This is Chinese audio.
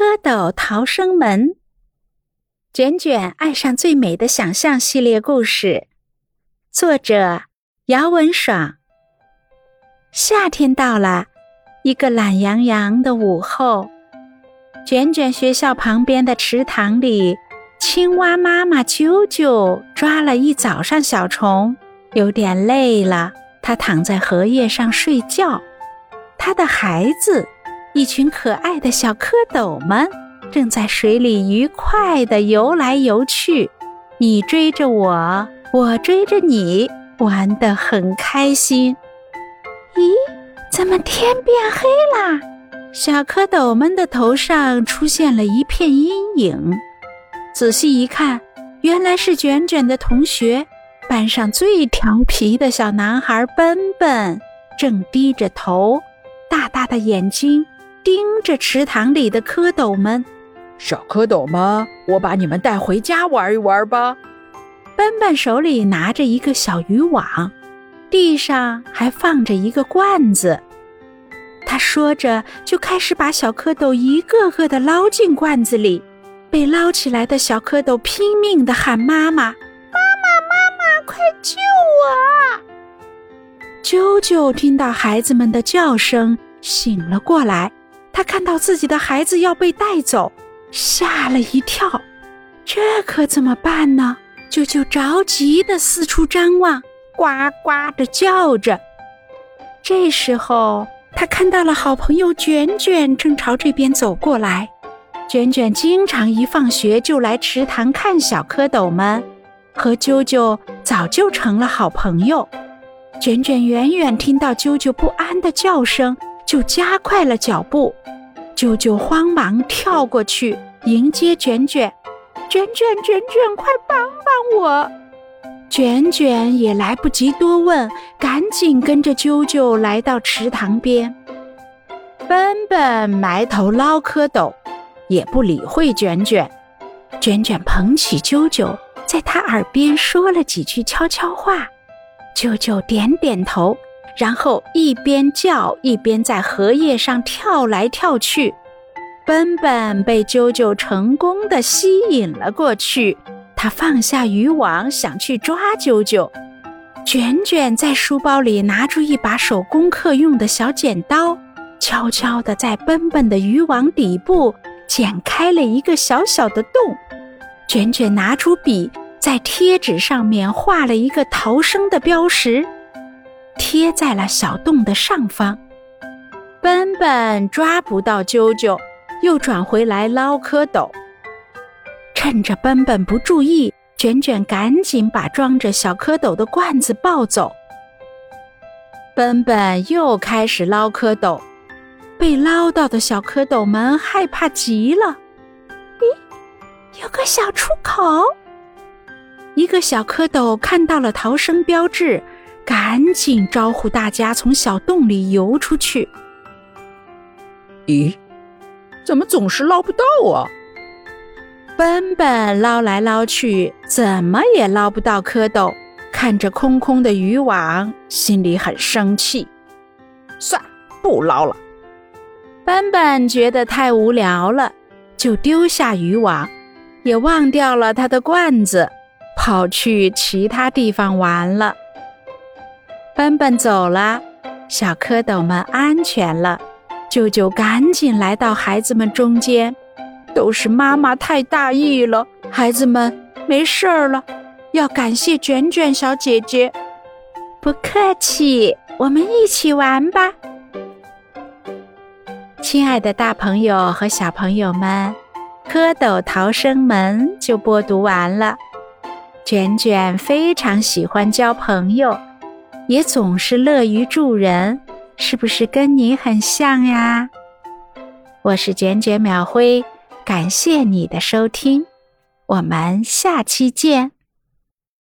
蝌蚪逃生门，卷卷爱上最美的想象系列故事，作者姚文爽。夏天到了，一个懒洋洋的午后，卷卷学校旁边的池塘里，青蛙妈妈啾啾抓了一早上小虫，有点累了，它躺在荷叶上睡觉。它的孩子。一群可爱的小蝌蚪们正在水里愉快地游来游去，你追着我，我追着你，玩得很开心。咦，怎么天变黑啦？小蝌蚪们的头上出现了一片阴影。仔细一看，原来是卷卷的同学，班上最调皮的小男孩奔奔，正低着头，大大的眼睛。盯着池塘里的蝌蚪们，小蝌蚪们，我把你们带回家玩一玩吧。笨笨手里拿着一个小渔网，地上还放着一个罐子。他说着，就开始把小蝌蚪一个个的捞进罐子里。被捞起来的小蝌蚪拼命的喊：“妈妈，妈妈，妈妈，快救我！”啾啾听到孩子们的叫声，醒了过来。他看到自己的孩子要被带走，吓了一跳。这可怎么办呢？舅舅着急地四处张望，呱呱的叫着。这时候，他看到了好朋友卷卷正朝这边走过来。卷卷经常一放学就来池塘看小蝌蚪们，和啾啾早就成了好朋友。卷卷远远听到啾啾不安的叫声。就加快了脚步，啾啾慌忙跳过去迎接卷卷，卷卷卷卷，快帮帮我！卷卷也来不及多问，赶紧跟着啾啾来到池塘边。笨笨埋头捞蝌蚪，也不理会卷卷。卷卷捧起啾啾，在他耳边说了几句悄悄话，啾啾点点头。然后一边叫一边在荷叶上跳来跳去，奔奔被啾啾成功的吸引了过去。他放下渔网，想去抓啾啾。卷卷在书包里拿出一把手工课用的小剪刀，悄悄地在奔奔的渔网底部剪开了一个小小的洞。卷卷拿出笔，在贴纸上面画了一个逃生的标识。贴在了小洞的上方，笨笨抓不到啾啾，又转回来捞蝌蚪。趁着笨笨不注意，卷卷赶紧把装着小蝌蚪的罐子抱走。笨笨又开始捞蝌蚪，被捞到的小蝌蚪们害怕极了。咦，有个小出口！一个小蝌蚪看到了逃生标志。赶紧招呼大家从小洞里游出去。咦，怎么总是捞不到啊？笨笨捞来捞去，怎么也捞不到蝌蚪。看着空空的渔网，心里很生气。算，不捞了。笨笨觉得太无聊了，就丢下渔网，也忘掉了他的罐子，跑去其他地方玩了。笨笨走了，小蝌蚪们安全了。舅舅赶紧来到孩子们中间，都是妈妈太大意了。孩子们没事儿了，要感谢卷卷小姐姐。不客气，我们一起玩吧。亲爱的，大朋友和小朋友们，蝌蚪逃生门就播读完了。卷卷非常喜欢交朋友。也总是乐于助人，是不是跟你很像呀？我是卷卷秒辉，感谢你的收听，我们下期见。